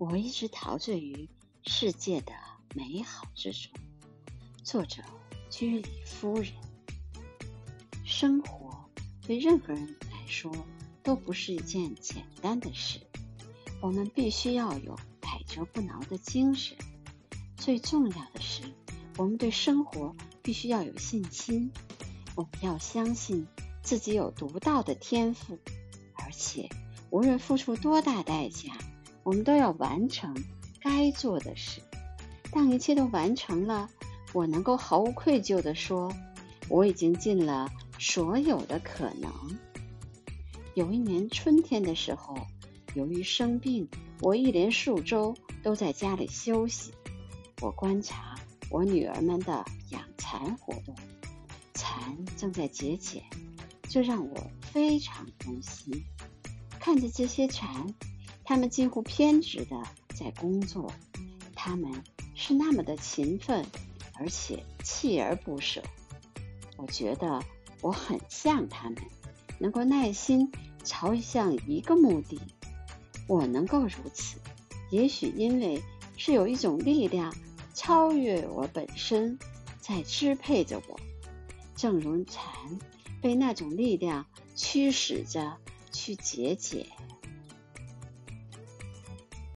我一直陶醉于世界的美好之中。作者：居里夫人。生活对任何人来说都不是一件简单的事，我们必须要有百折不挠的精神。最重要的是，我们对生活必须要有信心。我们要相信自己有独到的天赋，而且无论付出多大代价，我们都要完成该做的事。当一切都完成了，我能够毫无愧疚地说，我已经尽了所有的可能。有一年春天的时候，由于生病，我一连数周都在家里休息。我观察我女儿们的养蚕活动。蚕正在节俭，这让我非常动心。看着这些蚕，他们几乎偏执的在工作，他们是那么的勤奋，而且锲而不舍。我觉得我很像他们，能够耐心朝向一个目的。我能够如此，也许因为是有一种力量超越我本身，在支配着我。正如蚕被那种力量驱使着去节俭。